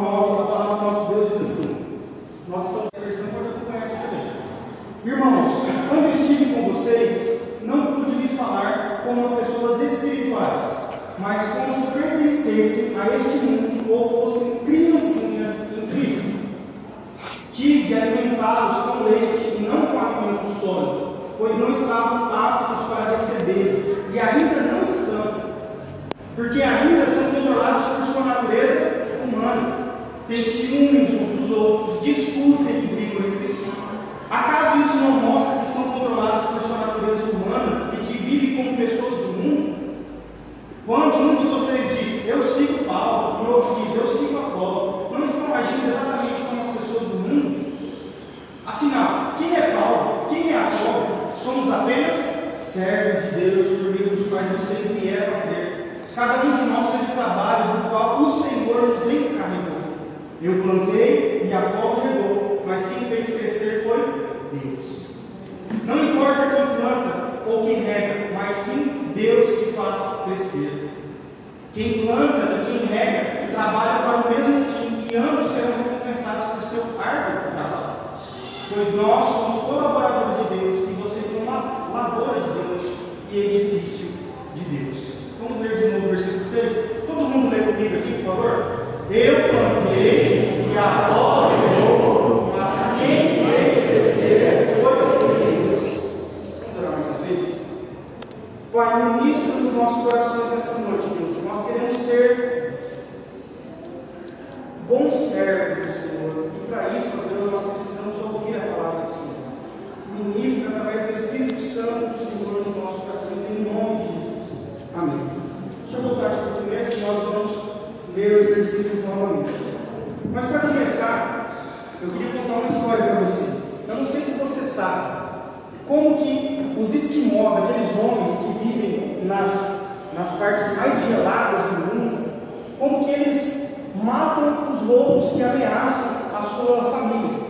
nova, a palavra do nosso Deus diz assim. Nós estamos versão, pode acompanhar aqui também. Irmãos, quando estive com vocês, não pude lhes falar como pessoas espirituais, mas como se pertencessem a este mundo ou fossem criancinhas em Cristo. Tive de alimentá-los com leite e não com alimento sólido, pois não estavam aptos para receber, e ainda não estão, porque ainda são controlados por sua natureza humana. Testemunhos uns dos outros, discutem e brigam entre si. Acaso isso não mostra que são controlados por sua natureza humana e que vivem como pessoas do mundo? Quando um de vocês diz, eu sigo Paulo, e outro diz, eu sigo Apolo, não estão agindo exatamente como as pessoas do mundo? Afinal, quem é Paulo? Quem é Apolo? Somos apenas servos de Deus por meio dos quais vocês vieram a crer. Cada um de nós fez o trabalho do qual o Senhor nos encarregou. Eu plantei e Apolo regou, mas quem fez crescer foi Deus. Não importa quem planta ou quem rega, mas sim Deus que faz crescer. Quem planta e quem rega trabalha para o mesmo fim e ambos serão recompensados por seu árduo trabalho. Pois nós somos colaboradores de Deus e vocês são uma lavoura de Deus e edifício de Deus. Vamos ler de novo o versículo 6? Todo mundo lê comigo aqui, por favor? Eu plantei e regou, mas quem fez crescer foi Deus. Vamos orar mais uma vez? Pai, ministra no nosso coração nessa noite, Deus. Nós queremos ser bons servos do Senhor. E para isso, ó Deus, nós precisamos ouvir a palavra do Senhor. Ministra através do Espírito Santo do Senhor nos nossos corações, em nome de Jesus. Amém. Deixa eu voltar aqui para o começo e nós vamos ler os versículos novamente. Mas para começar, eu queria contar uma história para você. Eu não sei se você sabe como que os esquimós, aqueles homens que vivem nas, nas partes mais geladas do mundo, como que eles matam os lobos que ameaçam a sua família.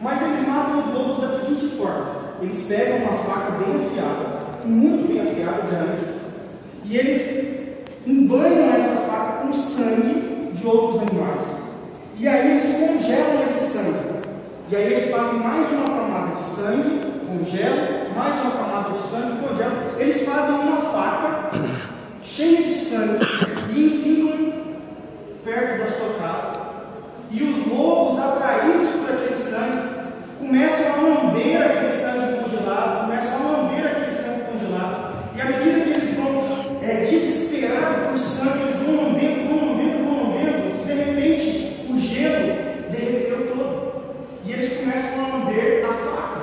Mas eles matam os lobos da seguinte forma: eles pegam uma faca bem afiada, muito bem afiada, grande, e eles embanham essa faca com sangue de outros animais. E aí eles congelam esse sangue. E aí eles fazem mais uma camada de sangue, congelam, mais uma camada de sangue, congelam. Eles fazem uma faca cheia de sangue e enfiam perto da sua casa. E os lobos, atraídos por aquele sangue, começam a lamber aquele sangue congelado, começam a lamber aquele sangue congelado. E à medida que eles vão é, por sangue, eles vão lambendo, vão lambendo, vão lambendo, de repente o gelo derreteu todo. E eles começam a lamber a faca.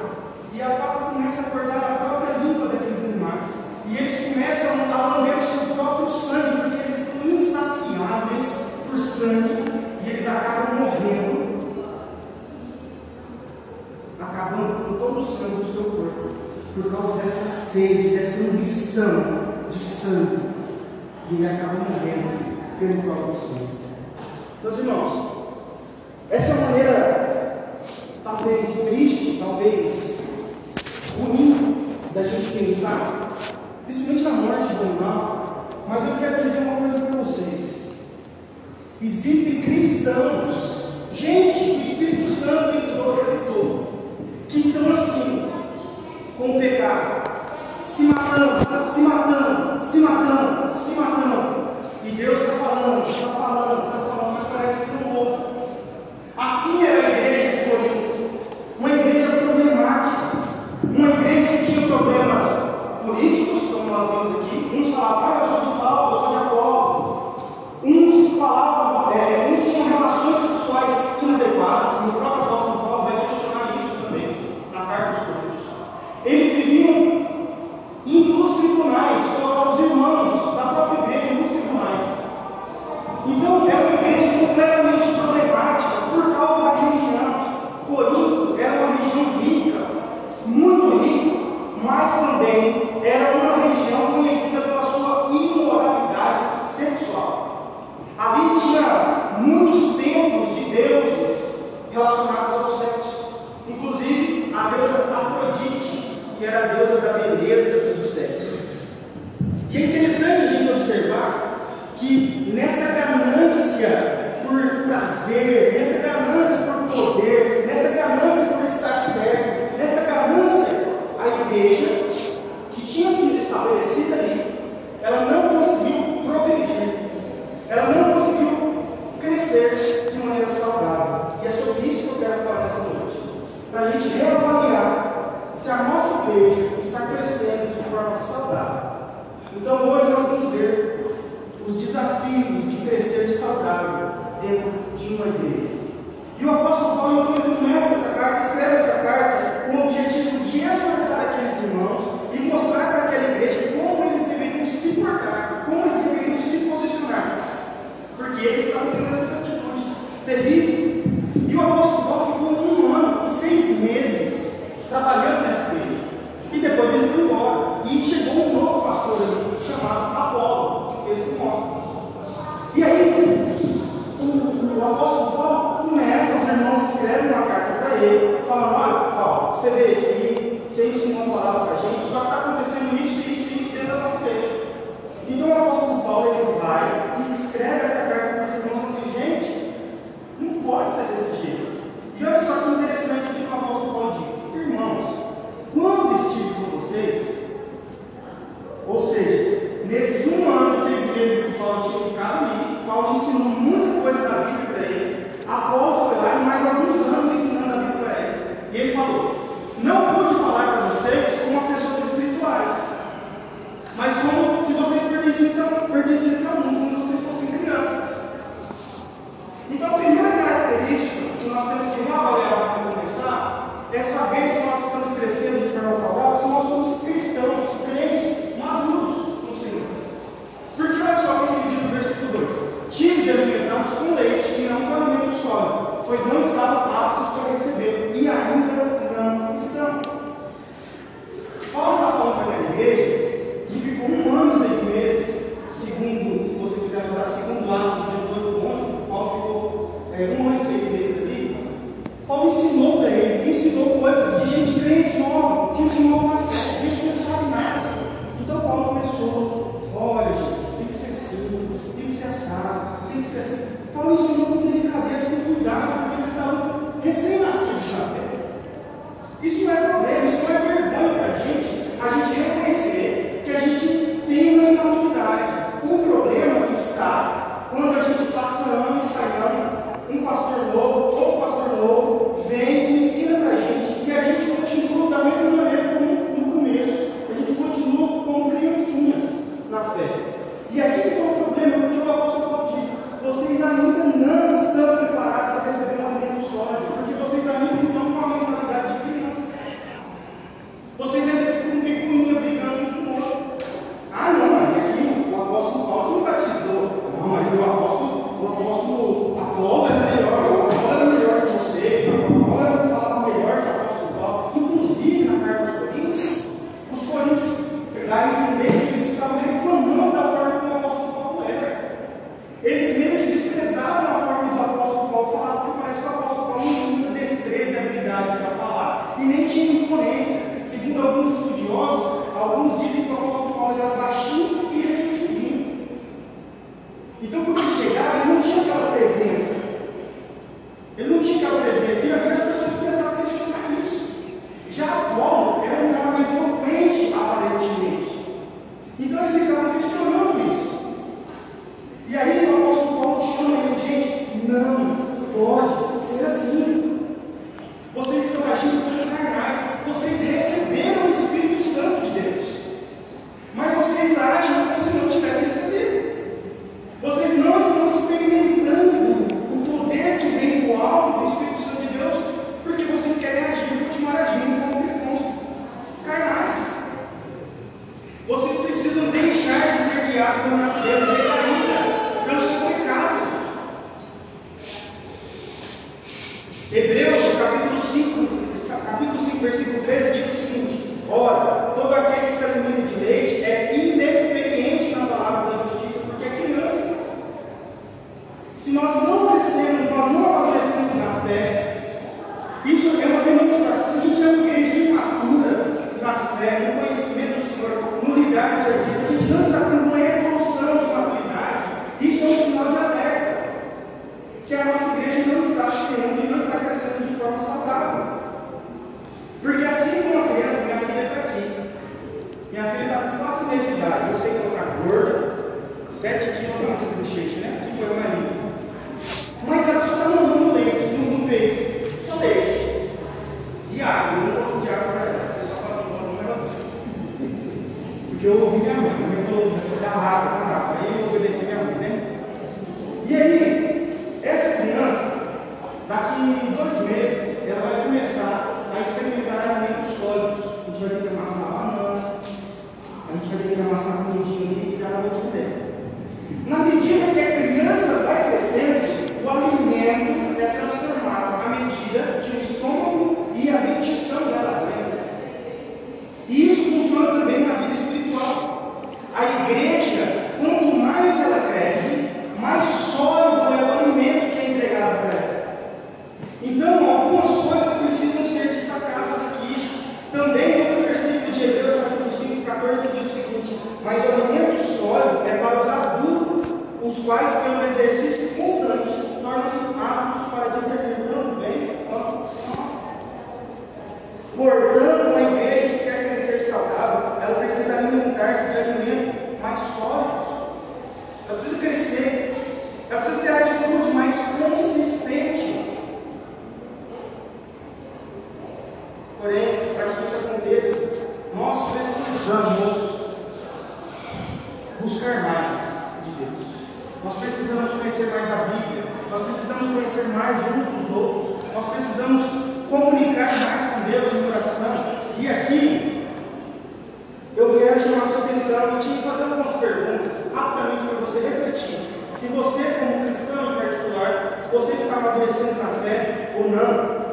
E a faca começa a cortar a própria língua daqueles animais. E eles começam a lamber o seu próprio sangue, porque eles estão insaciáveis por sangue. E eles acabam morrendo, acabando com todo o sangue do seu corpo, por causa dessa sede, dessa ambição de sangue. E ele acaba morrendo pelo próprio sangue. Meus irmãos, essa é uma maneira talvez triste, talvez ruim da gente pensar, principalmente na morte do animal, mas eu quero dizer uma coisa para vocês. Existem cristãos, gente que ali e ficar na medida dela. Na medida que a criança vai crescendo, quero chamar sua atenção e te fazer algumas perguntas, rapidamente, para você refletir. Se você, como cristão em particular, se você está amadurecendo na fé ou não.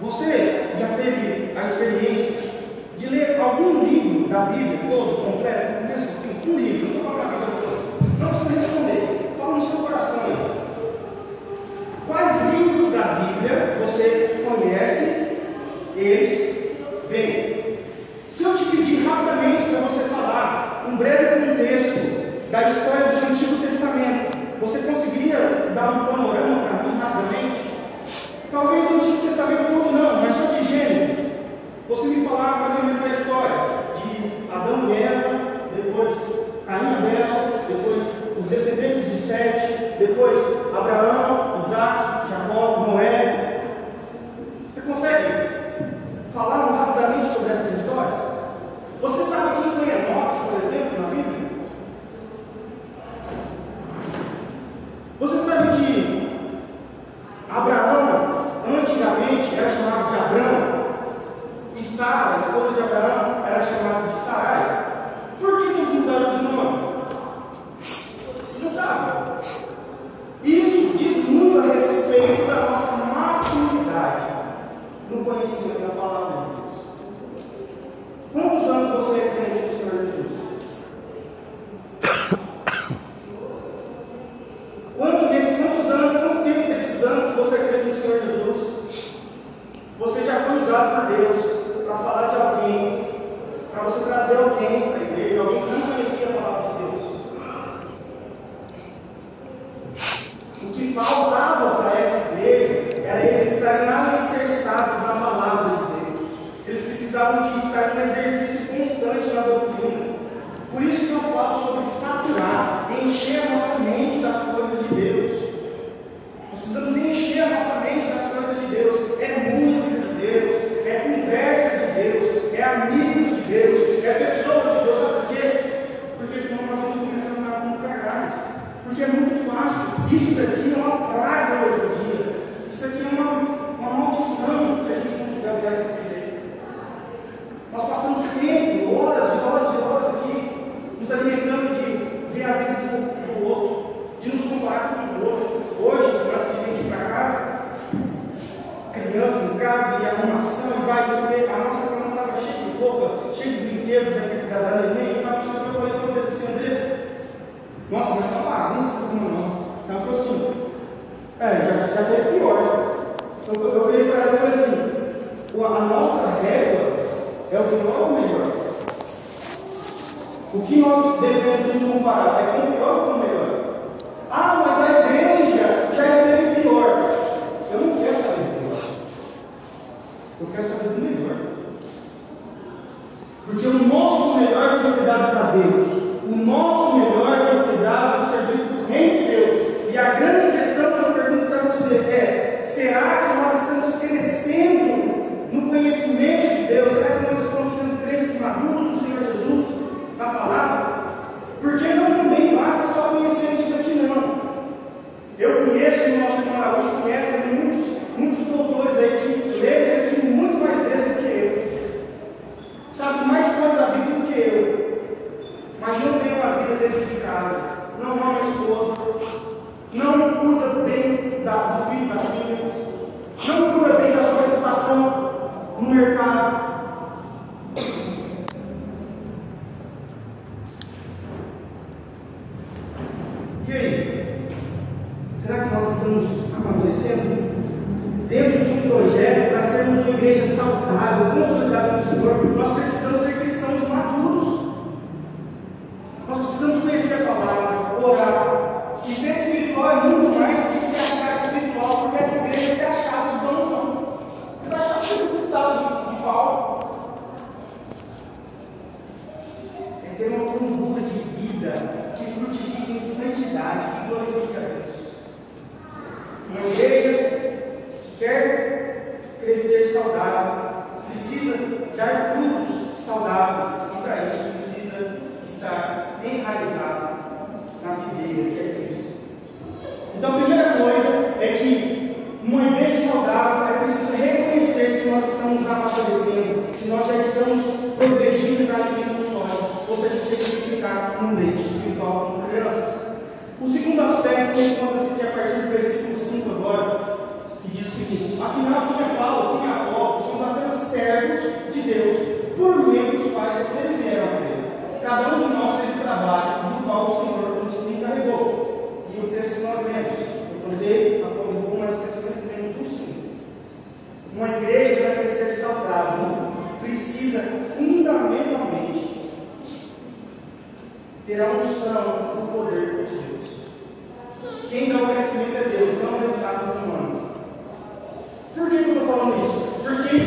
Você já teve a experiência de ler algum livro da Bíblia, todo, completo, começo, fim, um livro Porque é muito fácil. Isso daqui é uma praga. crescer saudável, precisa dar frutos saudáveis, e para isso precisa estar enraizado na videira que é Cristo. Então, a primeira coisa é que uma igreja saudável é preciso reconhecer se nós estamos amadurecendo, se nós já estamos progredindo na linha do solo, ou se a gente tem que ficar no leite espiritual como crianças. O segundo aspecto é quando cada um de nós fez o trabalho do qual o Senhor nos encarregou. E o texto que nós lemos, eu contei, a do bom, mas o crescimento vem do sul. Uma igreja para crescer saudável precisa fundamentalmente ter a unção do poder de Deus. Quem dá o crescimento é Deus, não é o resultado humano. Por que eu estou falando isso? Porque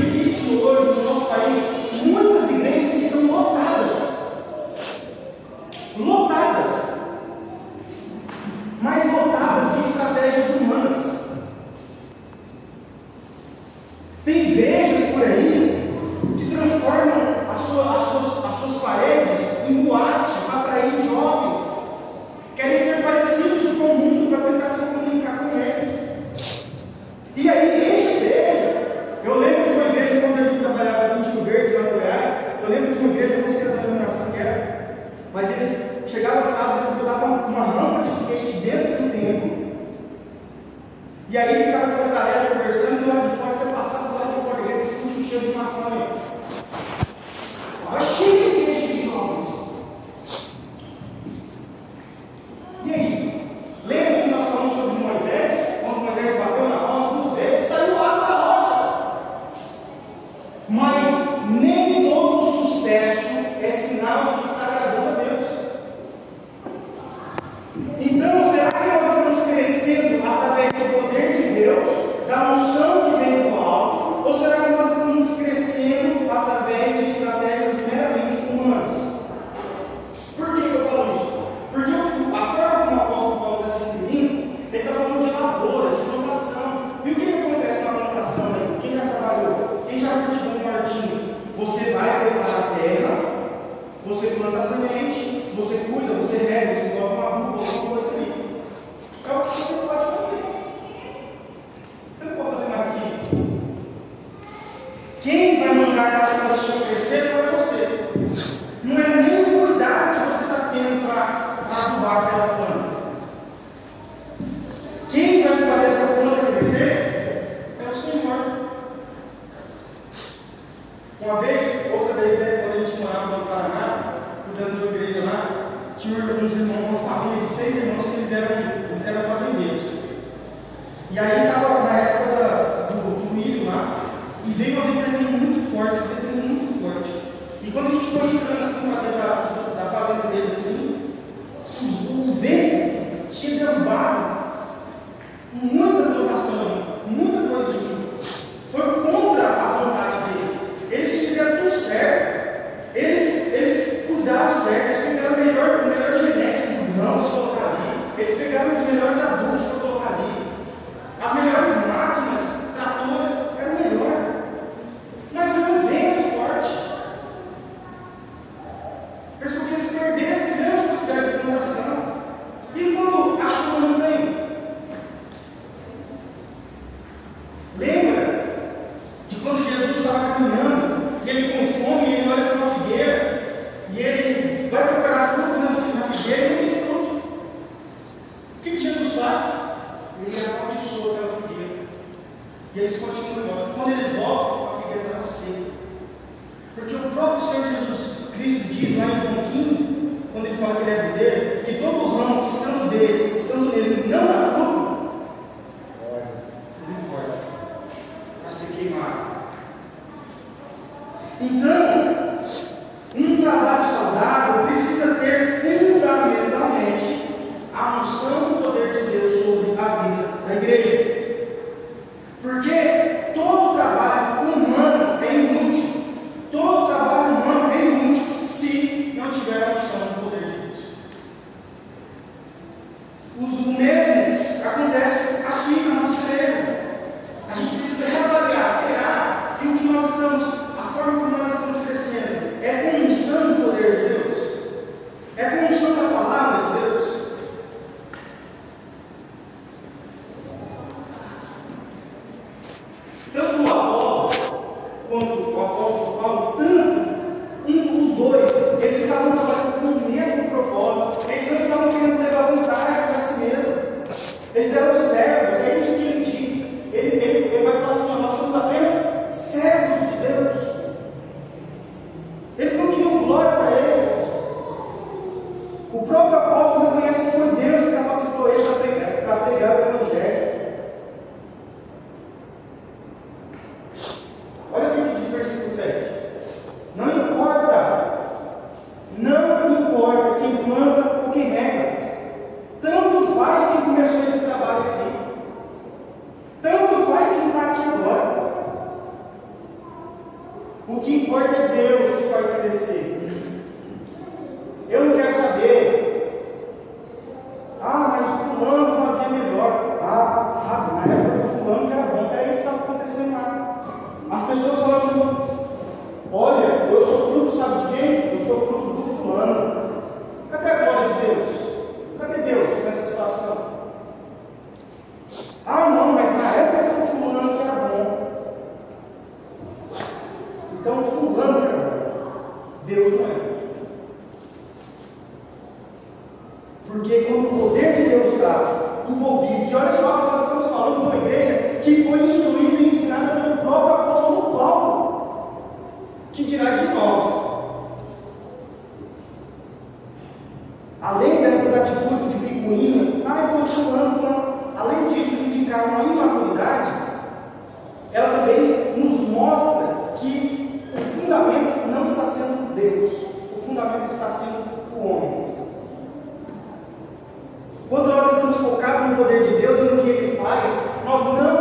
poder de Deus e no que Ele faz, nós não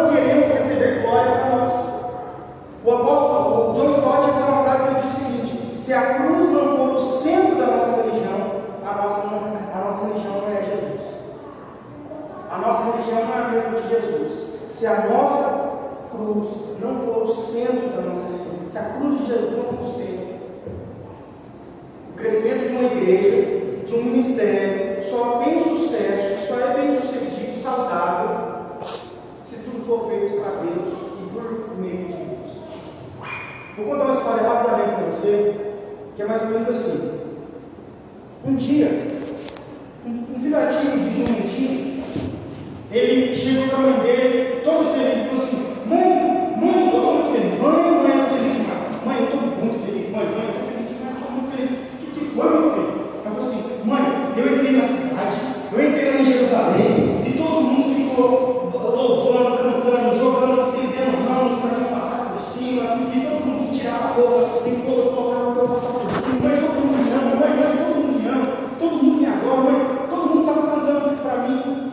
eu tocar no teu passado. Sim, mas todo mundo me ama, mãe, mãe, todo mundo me ama, todo mundo me adora, todo mundo estava tá cantando para mim.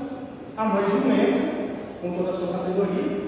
A mãe de um com toda a sua sabedoria,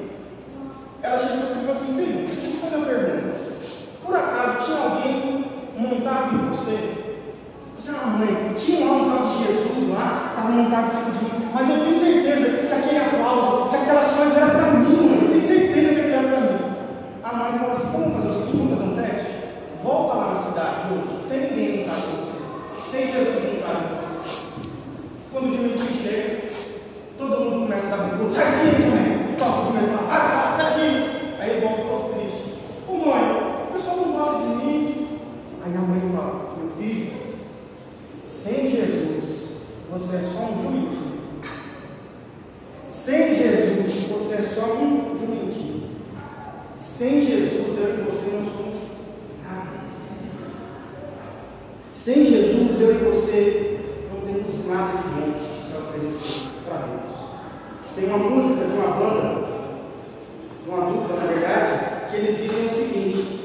que eles dizem o seguinte: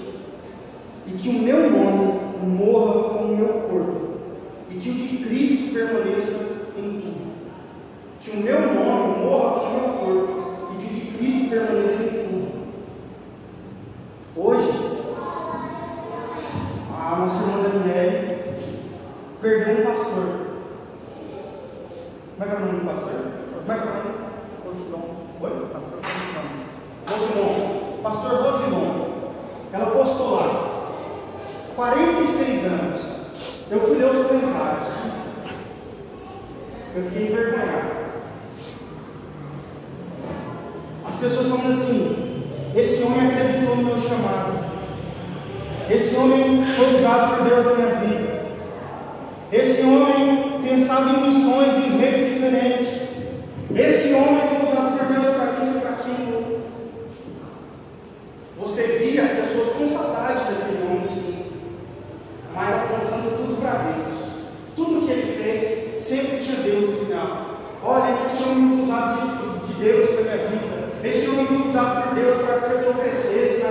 e que o meu nome morra com o meu corpo, e que o de Cristo permaneça em tudo. Que o meu nome morra com o meu corpo, e que o de Cristo permaneça em tudo. Hoje, a nossa irmã Daniele perdeu um pastor. para que o crescesse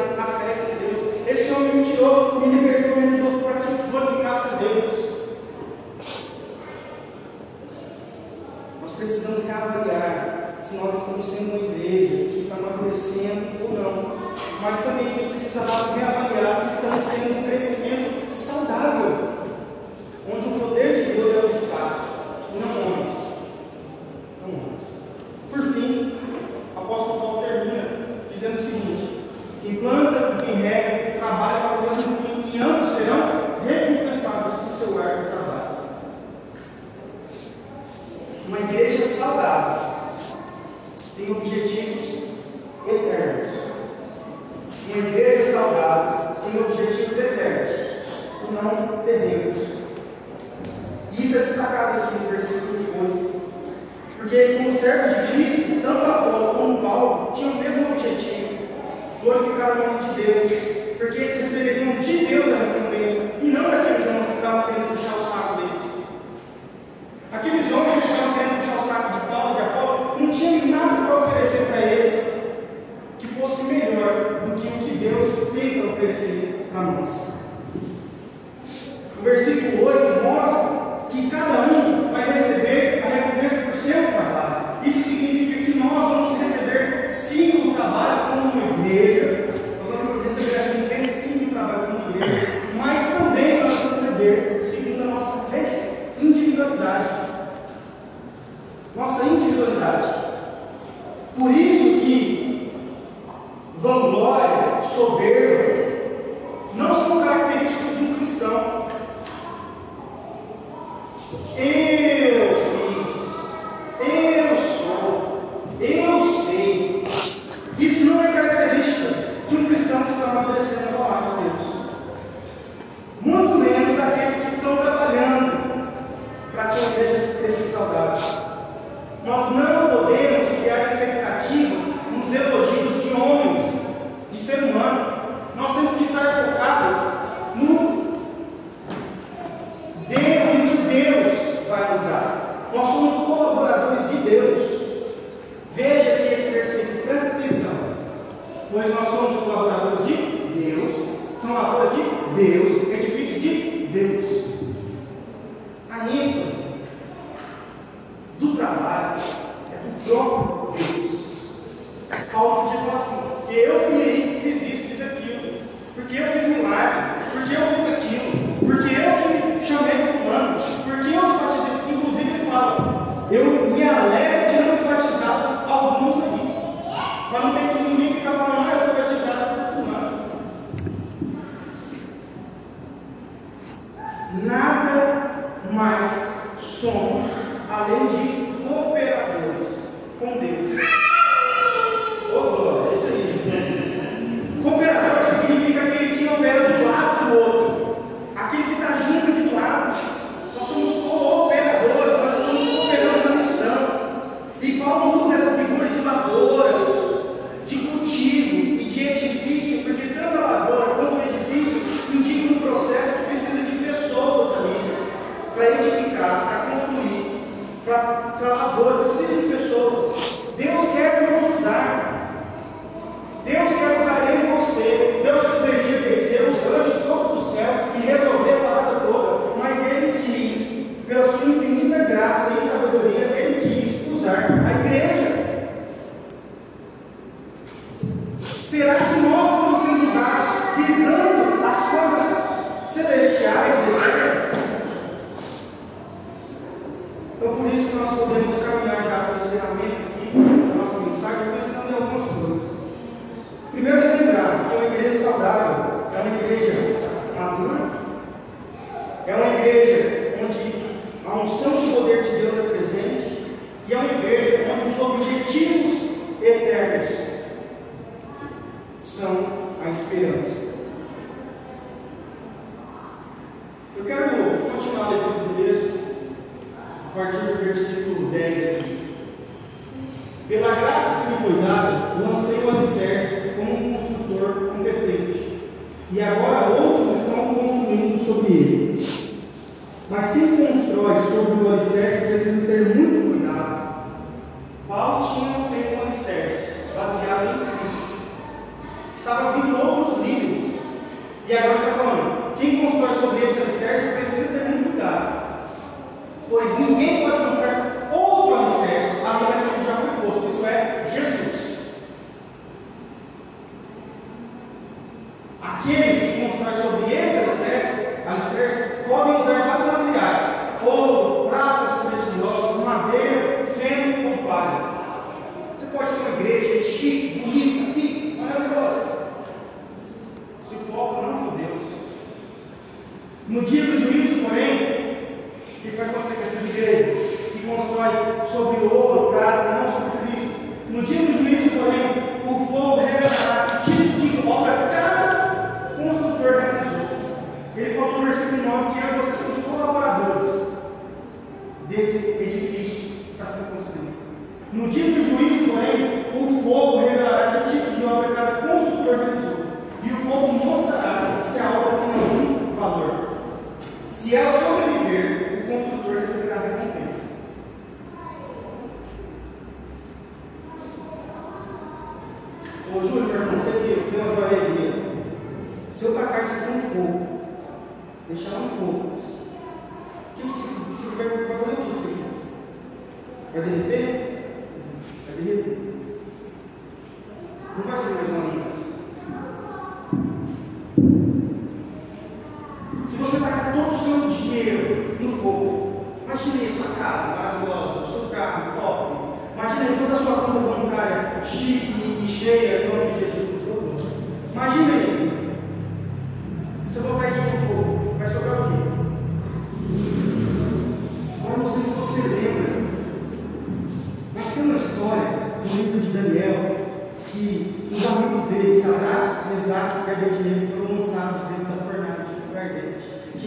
cuidado, lancei o alicerce como um construtor competente. E agora outros estão construindo sobre ele. Mas quem constrói sobre o alicerce precisa ter muito cuidado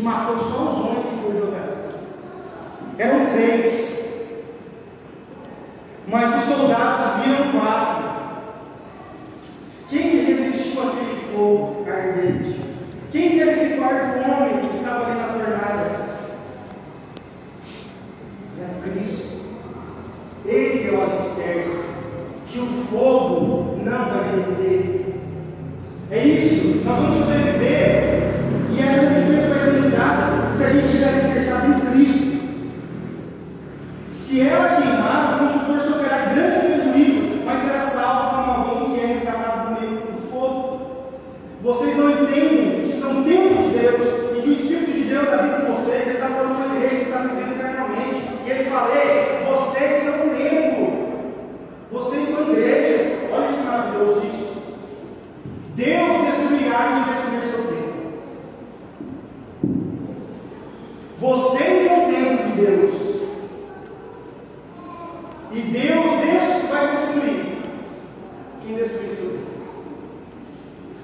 que matou só os homens que foram jogados. Eram três. Mas os soldados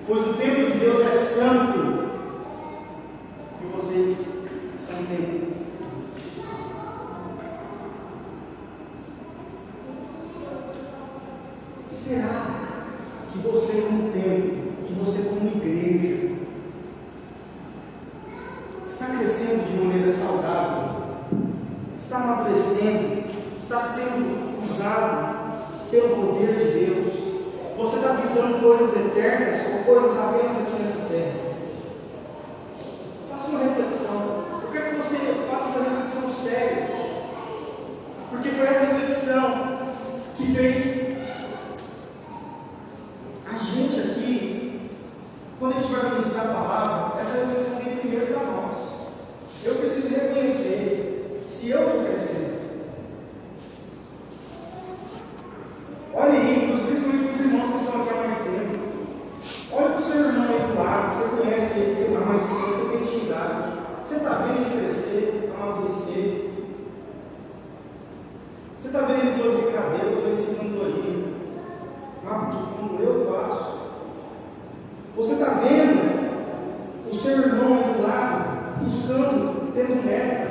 pois o templo de Deus é santo. Deus ou ensinando aqui, Ah, como eu faço? Você está vendo o seu irmão do lado, buscando, tendo meta,